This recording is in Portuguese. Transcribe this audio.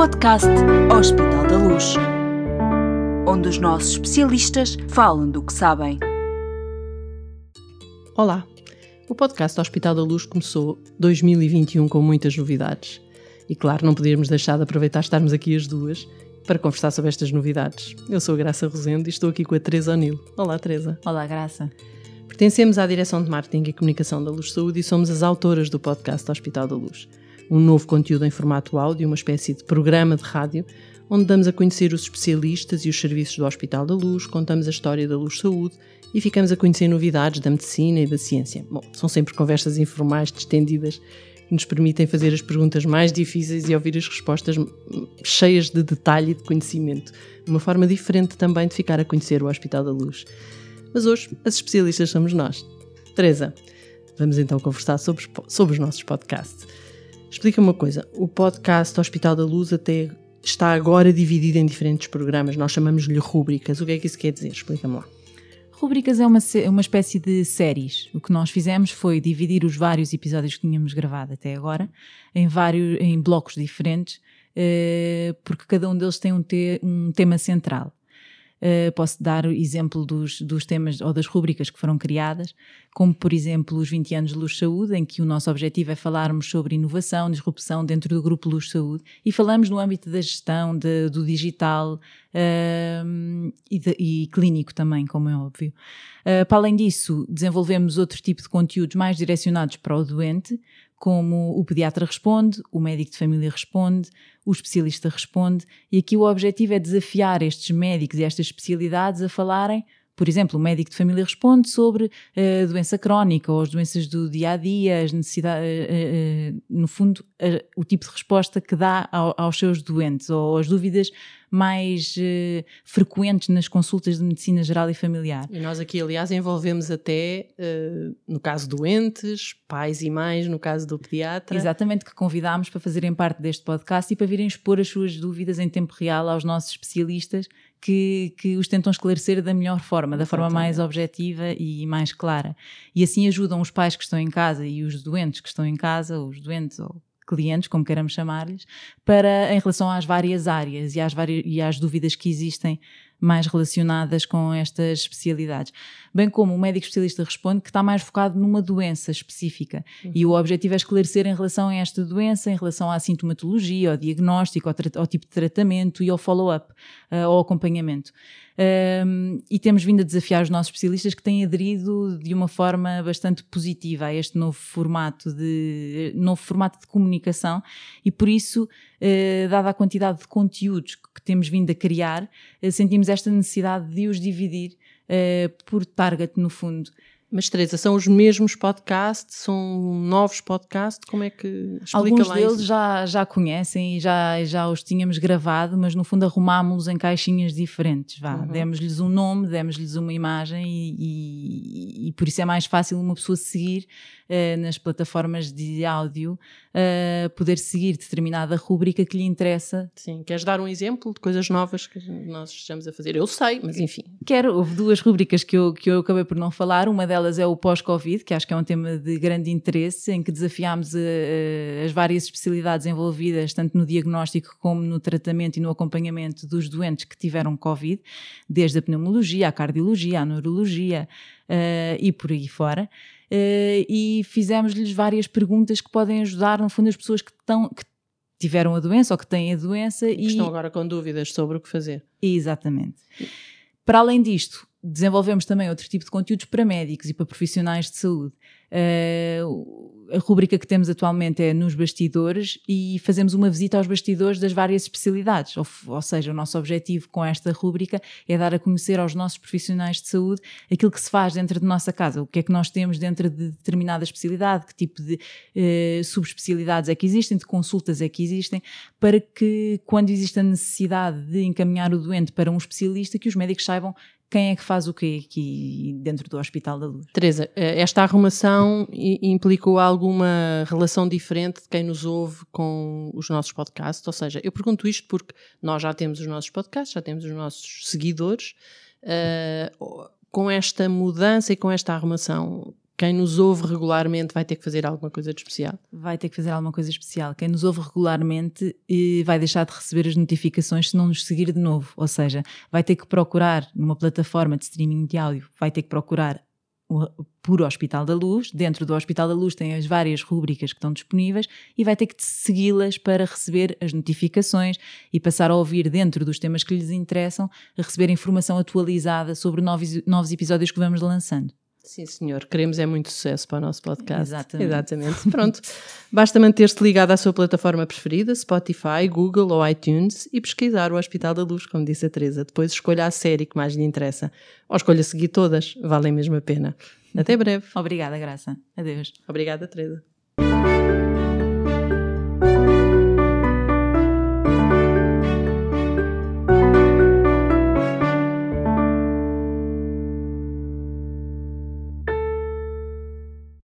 podcast Hospital da Luz, onde os nossos especialistas falam do que sabem. Olá, o podcast Hospital da Luz começou 2021 com muitas novidades. E claro, não podíamos deixar de aproveitar estarmos aqui as duas para conversar sobre estas novidades. Eu sou a Graça Rosendo e estou aqui com a Teresa O'Neill. Olá, Teresa. Olá, Graça. Pertencemos à Direção de Marketing e Comunicação da Luz Saúde e somos as autoras do podcast Hospital da Luz um novo conteúdo em formato áudio, uma espécie de programa de rádio, onde damos a conhecer os especialistas e os serviços do Hospital da Luz, contamos a história da Luz Saúde e ficamos a conhecer novidades da medicina e da ciência. Bom, são sempre conversas informais, distendidas, que nos permitem fazer as perguntas mais difíceis e ouvir as respostas cheias de detalhe e de conhecimento. Uma forma diferente também de ficar a conhecer o Hospital da Luz. Mas hoje, as especialistas somos nós. Teresa, vamos então conversar sobre, sobre os nossos podcasts. Explica-me uma coisa: o podcast Hospital da Luz até está agora dividido em diferentes programas, nós chamamos-lhe rúbricas. O que é que isso quer dizer? Explica-me lá. Rúbricas é uma, uma espécie de séries. O que nós fizemos foi dividir os vários episódios que tínhamos gravado até agora em, vários, em blocos diferentes, eh, porque cada um deles tem um, te, um tema central. Uh, posso dar o exemplo dos, dos temas ou das rubricas que foram criadas, como por exemplo os 20 anos de Luz Saúde, em que o nosso objetivo é falarmos sobre inovação, disrupção dentro do grupo Luz Saúde e falamos no âmbito da gestão, de, do digital uh, e, de, e, clínico também, como é óbvio. Uh, para além disso, desenvolvemos outro tipo de conteúdos mais direcionados para o doente, como o pediatra responde, o médico de família responde, o especialista responde, e aqui o objetivo é desafiar estes médicos e estas especialidades a falarem por exemplo, o médico de família responde sobre a uh, doença crónica ou as doenças do dia a dia, as necessidades, uh, uh, no fundo, o tipo de resposta que dá ao, aos seus doentes ou as dúvidas mais frequentes nas consultas de medicina geral e familiar. E nós aqui, aliás, envolvemos até, no caso doentes, pais e mães, no caso do pediatra. Exatamente, que convidámos para fazerem parte deste podcast e para virem expor as suas dúvidas em tempo real aos nossos especialistas que, que os tentam esclarecer da melhor forma, da forma mais objetiva e mais clara. E assim ajudam os pais que estão em casa e os doentes que estão em casa, os doentes ou clientes, como queiramos chamar-lhes, para em relação às várias áreas e às, várias, e às dúvidas que existem mais relacionadas com estas especialidades. Bem como o médico especialista responde que está mais focado numa doença específica uhum. e o objetivo é esclarecer em relação a esta doença, em relação à sintomatologia, ao diagnóstico, ao, ao tipo de tratamento e ao follow-up, uh, ao acompanhamento. Um, e temos vindo a desafiar os nossos especialistas que têm aderido de uma forma bastante positiva a este novo formato de, novo formato de comunicação e por isso, dada a quantidade de conteúdos que temos vindo a criar, uh, sentimos esta necessidade de os dividir uh, por target no fundo. Mas Teresa, são os mesmos podcasts? São novos podcasts? Como é que explica Alguns lá deles isso? já, já conhecem e já, já os tínhamos gravado, mas no fundo arrumámos-los em caixinhas diferentes. Vá. Uhum. Demos-lhes um nome, demos-lhes uma imagem e, e, e, por isso é mais fácil uma pessoa seguir uh, nas plataformas de áudio, uh, poder seguir determinada rúbrica que lhe interessa. Sim, queres dar um exemplo de coisas novas que nós estamos a fazer? Eu sei, mas enfim. Quero, houve duas rúbricas que eu, que eu acabei por não falar. Uma delas é o pós-Covid, que acho que é um tema de grande interesse, em que desafiámos uh, as várias especialidades envolvidas, tanto no diagnóstico como no tratamento e no acompanhamento dos doentes que tiveram Covid, desde a pneumologia, a cardiologia, a neurologia uh, e por aí fora. Uh, e fizemos-lhes várias perguntas que podem ajudar, no fundo, as pessoas que, estão, que tiveram a doença ou que têm a doença e estão agora com dúvidas sobre o que fazer. Exatamente. Para além disto, desenvolvemos também outro tipo de conteúdos para médicos e para profissionais de saúde. Uh, a rubrica que temos atualmente é nos bastidores e fazemos uma visita aos bastidores das várias especialidades. Ou, ou, seja, o nosso objetivo com esta rubrica é dar a conhecer aos nossos profissionais de saúde aquilo que se faz dentro de nossa casa, o que é que nós temos dentro de determinada especialidade, que tipo de uh, subespecialidades é que existem, de consultas é que existem, para que quando existe a necessidade de encaminhar o doente para um especialista, que os médicos saibam quem é que faz o quê aqui dentro do Hospital da Luz? Teresa, eh, esta arrumação implicou alguma relação diferente de quem nos ouve com os nossos podcasts? Ou seja, eu pergunto isto porque nós já temos os nossos podcasts, já temos os nossos seguidores. Uh, com esta mudança e com esta arrumação, quem nos ouve regularmente vai ter que fazer alguma coisa de especial? Vai ter que fazer alguma coisa especial. Quem nos ouve regularmente eh, vai deixar de receber as notificações se não nos seguir de novo. Ou seja, vai ter que procurar numa plataforma de streaming de áudio, vai ter que procurar por Hospital da Luz. Dentro do Hospital da Luz tem as várias rúbricas que estão disponíveis e vai ter que segui-las para receber as notificações e passar a ouvir dentro dos temas que lhes interessam, a receber informação atualizada sobre novos, novos episódios que vamos lançando. Sim, senhor. Queremos é muito sucesso para o nosso podcast. Exatamente. Exatamente. Pronto. Basta manter-se ligado à sua plataforma preferida, Spotify, Google ou iTunes, e pesquisar o Hospital da Luz, como disse a Teresa. Depois escolha a série que mais lhe interessa. Ou escolha seguir todas, valem mesmo a pena. Até breve. Obrigada, Graça. Adeus. Obrigada, Teresa.